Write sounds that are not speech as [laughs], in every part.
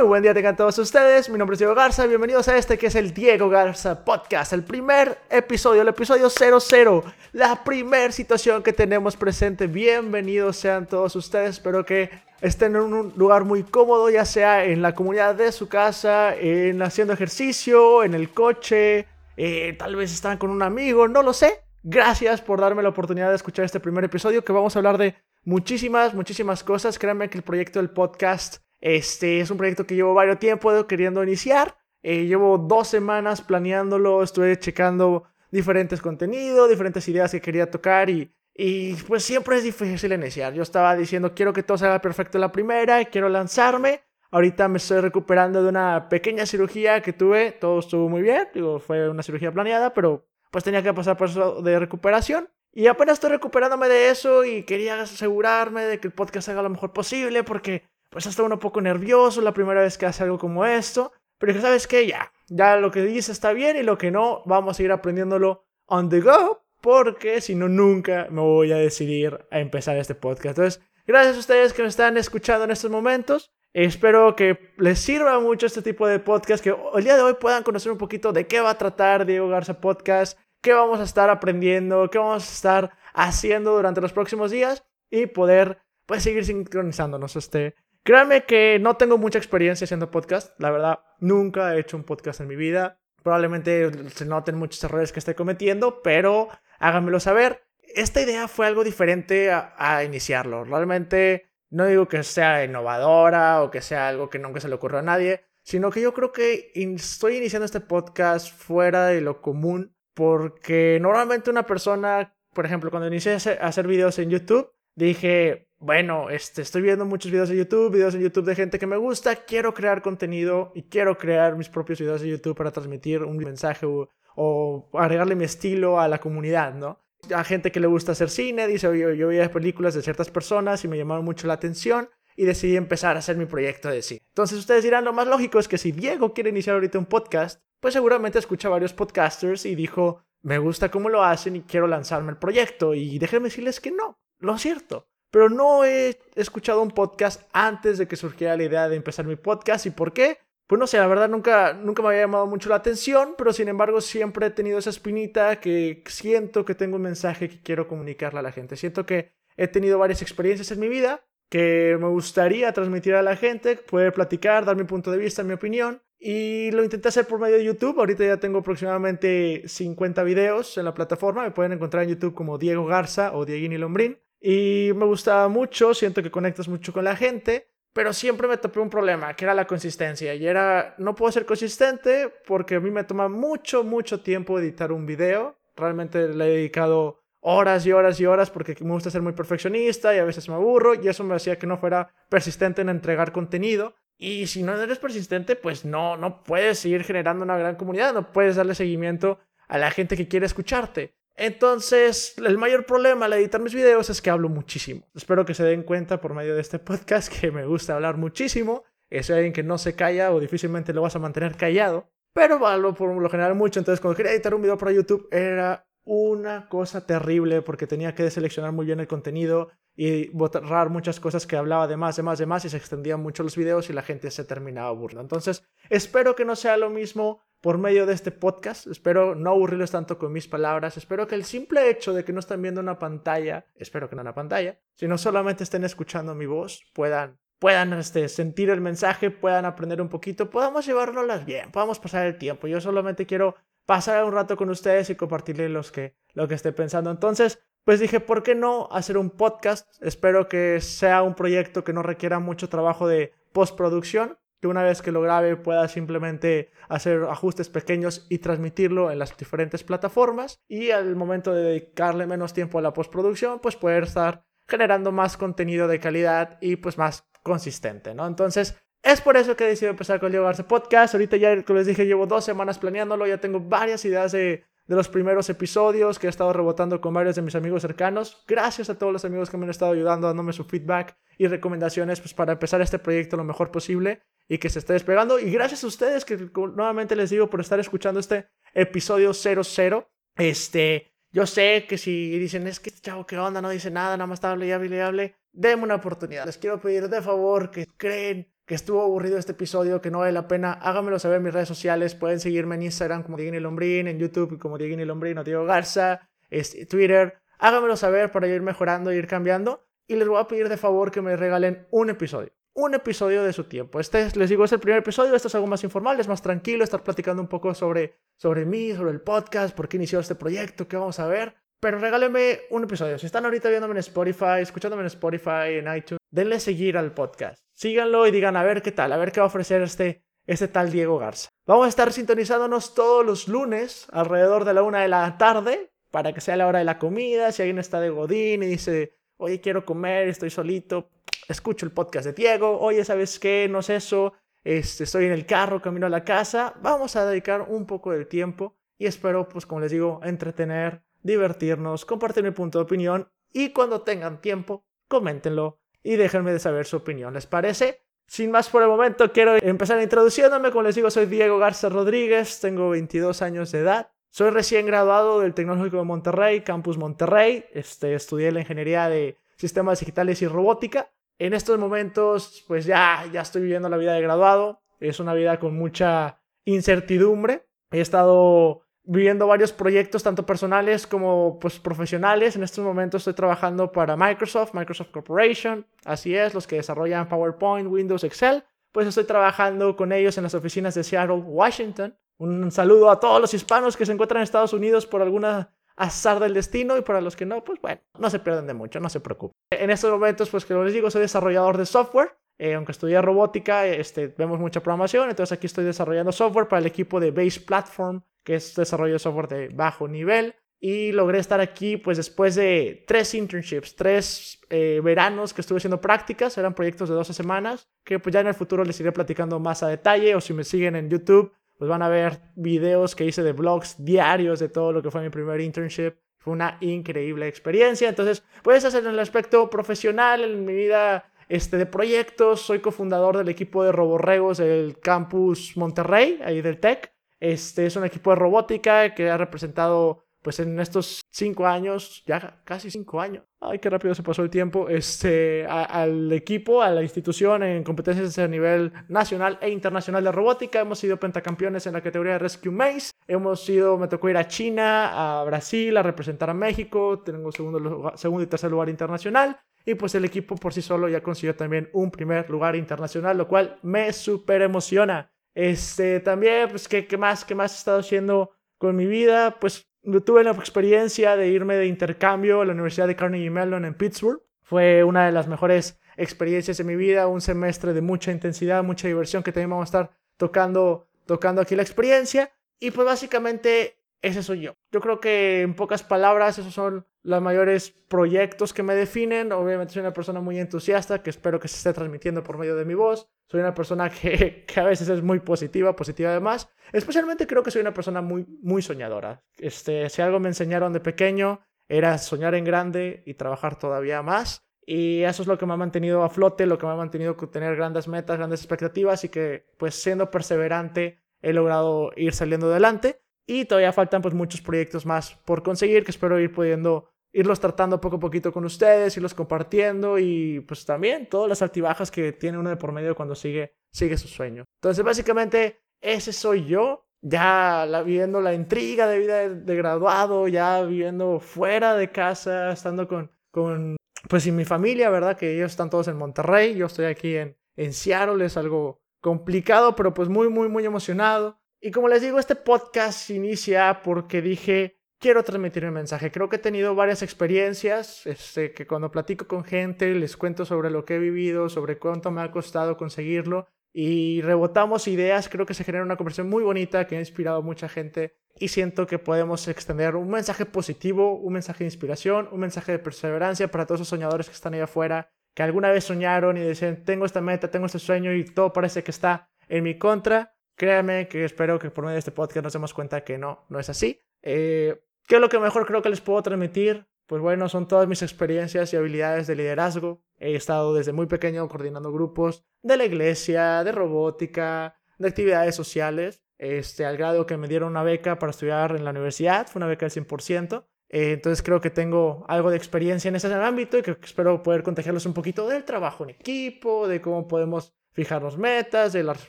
Muy buen día tengan todos ustedes, mi nombre es Diego Garza, bienvenidos a este que es el Diego Garza Podcast, el primer episodio, el episodio 00, la primer situación que tenemos presente. Bienvenidos sean todos ustedes, espero que estén en un lugar muy cómodo, ya sea en la comunidad de su casa, en haciendo ejercicio, en el coche, eh, tal vez están con un amigo, no lo sé. Gracias por darme la oportunidad de escuchar este primer episodio que vamos a hablar de muchísimas, muchísimas cosas. Créanme que el proyecto del podcast este es un proyecto que llevo varios tiempo queriendo iniciar. Eh, llevo dos semanas planeándolo, estuve checando diferentes contenidos, diferentes ideas que quería tocar y, y pues siempre es difícil iniciar. Yo estaba diciendo, quiero que todo salga perfecto en la primera, quiero lanzarme. Ahorita me estoy recuperando de una pequeña cirugía que tuve, todo estuvo muy bien, digo, fue una cirugía planeada, pero pues tenía que pasar por eso de recuperación. Y apenas estoy recuperándome de eso y quería asegurarme de que el podcast haga lo mejor posible porque pues hasta uno poco nervioso la primera vez que hace algo como esto. Pero que sabes que ya, ya lo que dice está bien y lo que no, vamos a ir aprendiéndolo on the go, porque si no, nunca me voy a decidir a empezar este podcast. Entonces, gracias a ustedes que me están escuchando en estos momentos. Espero que les sirva mucho este tipo de podcast, que el día de hoy puedan conocer un poquito de qué va a tratar Diego Garza Podcast, qué vamos a estar aprendiendo, qué vamos a estar haciendo durante los próximos días y poder pues seguir sincronizándonos este Créanme que no tengo mucha experiencia haciendo podcast. La verdad, nunca he hecho un podcast en mi vida. Probablemente se noten muchos errores que estoy cometiendo, pero háganmelo saber. Esta idea fue algo diferente a, iniciarlo. Realmente no digo que sea innovadora o que sea algo que nunca se le ocurrió a nadie, sino que yo creo que estoy iniciando este podcast fuera de lo común porque normalmente una persona, por ejemplo, cuando inicié a hacer videos en YouTube, dije, bueno, este, estoy viendo muchos videos de YouTube, videos en YouTube de gente que me gusta, quiero crear contenido y quiero crear mis propios videos de YouTube para transmitir un mensaje o, agregarle mi estilo a la comunidad, ¿no? A gente que le gusta hacer cine, dice, yo, yo veía películas de ciertas personas y me llamaron mucho la atención y decidí empezar a hacer mi proyecto de cine. Entonces ustedes dirán, lo más lógico es que si Diego quiere iniciar ahorita un podcast, pues seguramente escucha a varios podcasters y dijo, me gusta cómo lo hacen y quiero lanzarme el proyecto. Y déjenme decirles que no, lo cierto pero no he escuchado un podcast antes de que surgiera la idea de empezar mi podcast. ¿Y por qué? Pues no sé, la verdad nunca, nunca me había llamado mucho la atención, pero sin embargo siempre he tenido esa espinita que siento que tengo un mensaje que quiero comunicarle a la gente. Siento que he tenido varias experiencias en mi vida que me gustaría transmitir a la gente, poder platicar, dar mi punto de vista, mi opinión. Y lo intenté hacer por medio de YouTube. Ahorita ya tengo aproximadamente 50 videos en la plataforma. Me pueden encontrar en YouTube como Diego Garza o Dieguini Lombrín. Y me gustaba mucho, siento que conectas mucho con la gente, pero siempre me topé un problema, que era la consistencia. Y era, no puedo ser consistente porque a mí me toma mucho, mucho tiempo editar un video. Realmente le he dedicado horas y horas y horas porque me gusta ser muy perfeccionista y a veces me aburro y eso me hacía que no fuera persistente en entregar contenido. Y si no eres persistente, pues no, no puedes seguir generando una gran comunidad, no puedes darle seguimiento a la gente que quiere escucharte. Entonces, el mayor problema al editar mis videos es que hablo muchísimo. Espero que se den cuenta por medio de este podcast que me gusta hablar muchísimo. Soy alguien que no se calla o difícilmente lo vas a mantener callado. Pero hablo por lo general mucho. Entonces, cuando quería editar un video para YouTube era una cosa terrible porque tenía que deseleccionar muy bien el contenido y borrar muchas cosas que hablaba de más, de más, de más y se extendían mucho los videos y la gente se terminaba burlando. Entonces, espero que no sea lo mismo por medio de este podcast. Espero no aburrirles tanto con mis palabras. Espero que el simple hecho de que no estén viendo una pantalla, espero que no una pantalla, sino solamente estén escuchando mi voz, puedan puedan este, sentir el mensaje, puedan aprender un poquito, podamos llevárnoslas bien, podamos pasar el tiempo. Yo solamente quiero pasar un rato con ustedes y compartirles los que, lo que esté pensando. Entonces, pues dije, ¿por qué no hacer un podcast? Espero que sea un proyecto que no requiera mucho trabajo de postproducción que una vez que lo grabe pueda simplemente hacer ajustes pequeños y transmitirlo en las diferentes plataformas y al momento de dedicarle menos tiempo a la postproducción pues poder estar generando más contenido de calidad y pues más consistente, ¿no? Entonces es por eso que he decidido empezar con Diego Podcast. Ahorita ya, como les dije, llevo dos semanas planeándolo, ya tengo varias ideas de, de los primeros episodios que he estado rebotando con varios de mis amigos cercanos. Gracias a todos los amigos que me han estado ayudando, dándome su feedback y recomendaciones pues, para empezar este proyecto lo mejor posible y que se esté despegando. Y gracias a ustedes que nuevamente les digo por estar escuchando este episodio 00. Este, yo sé que si dicen, es que este chavo, ¿qué onda? No dice nada, nada más está hable y hable y hable. Denme una oportunidad. Les quiero pedir de favor que creen que estuvo aburrido este episodio, que no vale la pena, háganmelo saber en mis redes sociales. Pueden seguirme en Instagram como Diego Lombrín, en YouTube como Diego Lombrín o Diego Garza, este, Twitter. Háganmelo saber para ir mejorando, ir cambiando. Y les voy a pedir de favor que me regalen un episodio. Un episodio de su tiempo. Este, les digo, es el primer episodio. Esto es algo más informal, es más tranquilo, estar platicando un poco sobre, sobre mí, sobre el podcast, por qué inició este proyecto, qué vamos a ver. Pero regálenme un episodio. Si están ahorita viéndome en Spotify, escuchándome en Spotify, en iTunes, denle seguir al podcast. Síganlo y digan a ver qué tal, a ver qué va a ofrecer este, este tal Diego Garza. Vamos a estar sintonizándonos todos los lunes alrededor de la una de la tarde para que sea la hora de la comida. Si alguien está de Godín y dice, oye, quiero comer, estoy solito, escucho el podcast de Diego. Oye, ¿sabes qué? No es eso. Este, estoy en el carro, camino a la casa. Vamos a dedicar un poco de tiempo y espero, pues como les digo, entretener divertirnos, compartir mi punto de opinión y cuando tengan tiempo, coméntenlo y déjenme de saber su opinión. ¿Les parece? Sin más por el momento, quiero empezar introduciéndome. Como les digo, soy Diego Garza Rodríguez, tengo 22 años de edad. Soy recién graduado del Tecnológico de Monterrey, Campus Monterrey. Este, estudié la ingeniería de sistemas digitales y robótica. En estos momentos, pues ya, ya estoy viviendo la vida de graduado. Es una vida con mucha incertidumbre. He estado viviendo varios proyectos, tanto personales como pues, profesionales. En estos momentos estoy trabajando para Microsoft, Microsoft Corporation, así es, los que desarrollan PowerPoint, Windows, Excel. Pues estoy trabajando con ellos en las oficinas de Seattle, Washington. Un saludo a todos los hispanos que se encuentran en Estados Unidos por alguna azar del destino y para los que no, pues bueno, no se pierden de mucho, no se preocupen. En estos momentos, pues que les digo, soy desarrollador de software. Eh, aunque estudié robótica, este, vemos mucha programación, entonces aquí estoy desarrollando software para el equipo de Base Platform que es desarrollo de software de bajo nivel. Y logré estar aquí pues después de tres internships, tres eh, veranos que estuve haciendo prácticas, eran proyectos de 12 semanas, que pues ya en el futuro les iré platicando más a detalle o si me siguen en YouTube pues van a ver videos que hice de vlogs diarios de todo lo que fue mi primer internship. Fue una increíble experiencia. Entonces, puedes hacer en el aspecto profesional, en mi vida este, de proyectos. Soy cofundador del equipo de Roborregos del campus Monterrey, ahí del TEC. Este es un equipo de robótica que ha representado, pues en estos cinco años, ya casi cinco años, ay, qué rápido se pasó el tiempo, este, al equipo, a la institución en competencias a nivel nacional e internacional de robótica. Hemos sido pentacampeones en la categoría Rescue Maze. Hemos sido, me tocó ir a China, a Brasil, a representar a México. Tengo segundo, segundo y tercer lugar internacional. Y pues el equipo por sí solo ya consiguió también un primer lugar internacional, lo cual me súper emociona. Este, también, pues, ¿qué, ¿qué, más? ¿Qué más he estado haciendo con mi vida? Pues tuve la experiencia de irme de intercambio a la Universidad de Carnegie Mellon en Pittsburgh. Fue una de las mejores experiencias de mi vida, un semestre de mucha intensidad, mucha diversión, que también vamos a estar tocando, tocando aquí la experiencia. Y pues básicamente ese soy yo. Yo creo que en pocas palabras esos son los mayores proyectos que me definen. Obviamente soy una persona muy entusiasta que espero que se esté transmitiendo por medio de mi voz. Soy una persona que, [laughs] que, a veces es muy positiva, positiva además. Especialmente creo que soy una persona muy, muy soñadora. Este, si algo me enseñaron de pequeño era soñar en grande y trabajar todavía más. Y eso es lo que me ha mantenido a flote, lo que me ha mantenido tener grandes metas, grandes expectativas y que pues siendo perseverante he logrado ir saliendo adelante. Y todavía faltan pues muchos proyectos más por conseguir que espero ir pudiendo irlos tratando poco a poquito con ustedes, irlos compartiendo y pues también todas las altibajas que tiene uno de por medio cuando sigue, sigue su sueño. Entonces básicamente ese soy yo, ya la, viviendo la intriga de vida de, graduado, ya viviendo fuera de casa, estando con, con pues y mi familia, ¿verdad? Que ellos están todos en Monterrey, yo estoy aquí en, en Seattle, es algo complicado, pero pues muy, muy, muy emocionado. Y como les digo, este podcast inicia porque dije, quiero transmitir un mensaje. Creo que he tenido varias experiencias, este, que cuando platico con gente les cuento sobre lo que he vivido, sobre cuánto me ha costado conseguirlo y rebotamos ideas, creo que se genera una conversación muy bonita que ha inspirado a mucha gente y siento que podemos extender un mensaje positivo, un mensaje de inspiración, un mensaje de perseverancia para todos esos soñadores que están ahí afuera, que alguna vez soñaron y decían, tengo esta meta, tengo este sueño y todo parece que está en mi contra Créanme que espero que por medio de este podcast nos demos cuenta que no, no es así. Eh, ¿Qué es lo que mejor creo que les puedo transmitir? Pues bueno, son todas mis experiencias y habilidades de liderazgo. He estado desde muy pequeño coordinando grupos de la iglesia, de robótica, de actividades sociales, este, al grado que me dieron una beca para estudiar en la universidad, fue una beca del 100%. Eh, entonces creo que tengo algo de experiencia en ese ámbito y que espero poder contagiarlos un poquito del trabajo en equipo, de cómo podemos fijarnos metas, de las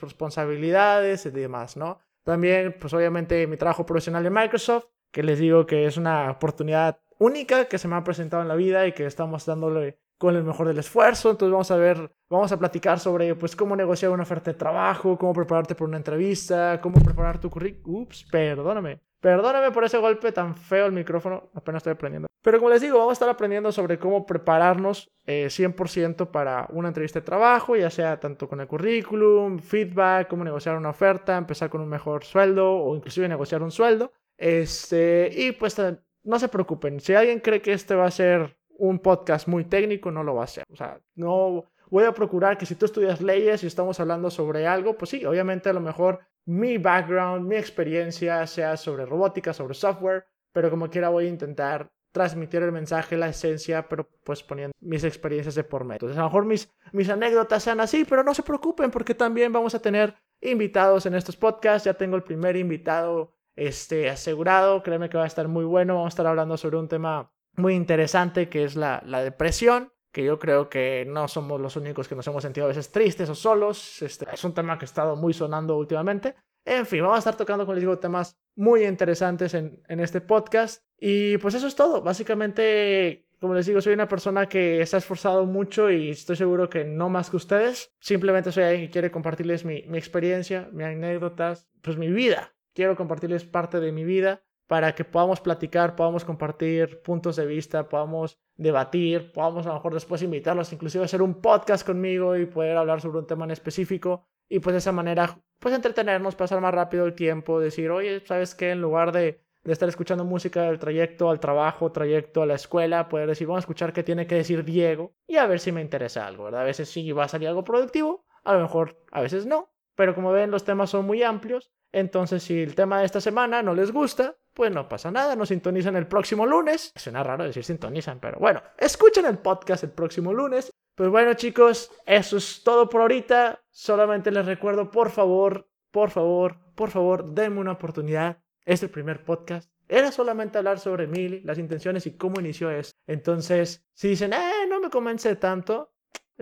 responsabilidades y demás, ¿no? También, pues obviamente mi trabajo profesional en Microsoft, que les digo que es una oportunidad única que se me ha presentado en la vida y que estamos dándole con el mejor del esfuerzo. Entonces vamos a ver, vamos a platicar sobre pues cómo negociar una oferta de trabajo, cómo prepararte por una entrevista, cómo preparar tu currículum. Ups, perdóname. Perdóname por ese golpe tan feo al micrófono, apenas estoy aprendiendo. Pero como les digo, vamos a estar aprendiendo sobre cómo prepararnos 100% eh, para una entrevista de trabajo, ya sea tanto con el currículum, feedback, cómo negociar una oferta, empezar con un mejor sueldo o inclusive negociar un sueldo. Este, y pues no se preocupen, si alguien cree que este va a ser un podcast muy técnico, no lo va a ser. O sea, no voy a procurar que si tú estudias leyes y estamos hablando sobre algo, pues sí, obviamente a lo mejor mi background, mi experiencia sea sobre robótica, sobre software, pero como quiera voy a intentar transmitir el mensaje, la esencia, pero pues poniendo mis experiencias de por medio. Entonces, a lo mejor mis, mis anécdotas sean así, pero no se preocupen porque también vamos a tener invitados en estos podcasts. Ya tengo el primer invitado este, asegurado, créeme que va a estar muy bueno. Vamos a estar hablando sobre un tema muy interesante que es la, la depresión que yo creo que no somos los únicos que nos hemos sentido a veces tristes o solos. Este, es un tema que ha estado muy sonando últimamente. En fin, vamos a estar tocando, como les digo, temas muy interesantes en, en este podcast. Y pues eso es todo. Básicamente, como les digo, soy una persona que se ha esforzado mucho y estoy seguro que no más que ustedes. Simplemente soy alguien que quiere compartirles mi, mi experiencia, mis anécdotas, pues mi vida. Quiero compartirles parte de mi vida para que podamos platicar, podamos compartir puntos de vista, podamos debatir, podamos a lo mejor después invitarlos inclusive a hacer un podcast conmigo y poder hablar sobre un tema en específico y pues de esa manera pues entretenernos, pasar más rápido el tiempo, decir, oye, ¿sabes qué? En lugar de, de estar escuchando música del trayecto al trabajo, trayecto a la escuela, poder decir, vamos a escuchar qué tiene que decir Diego y a ver si me interesa algo, ¿verdad? A veces sí va a salir algo productivo, a lo mejor a veces no, pero como ven los temas son muy amplios, entonces si el tema de esta semana no les gusta, pues no pasa nada, nos sintonizan el próximo lunes. Suena raro decir sintonizan, pero bueno, escuchen el podcast el próximo lunes. Pues bueno chicos, eso es todo por ahorita. Solamente les recuerdo, por favor, por favor, por favor, denme una oportunidad. Es el primer podcast. Era solamente hablar sobre mí, las intenciones y cómo inició eso. Entonces, si dicen, eh, no me convence tanto,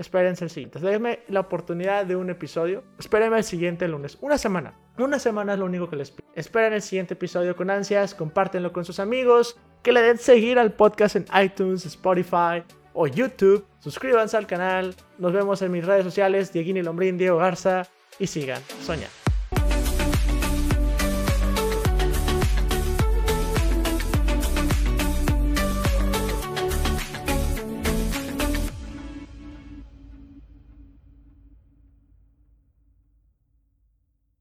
espérense el siguiente. Déjenme la oportunidad de un episodio. Espérenme el siguiente lunes. Una semana. Una semana es lo único que les pido. Esperen el siguiente episodio con ansias. Compártenlo con sus amigos. Que le den seguir al podcast en iTunes, Spotify o YouTube. Suscríbanse al canal. Nos vemos en mis redes sociales. Dieguini Lombrín, Diego Garza. Y sigan soñando.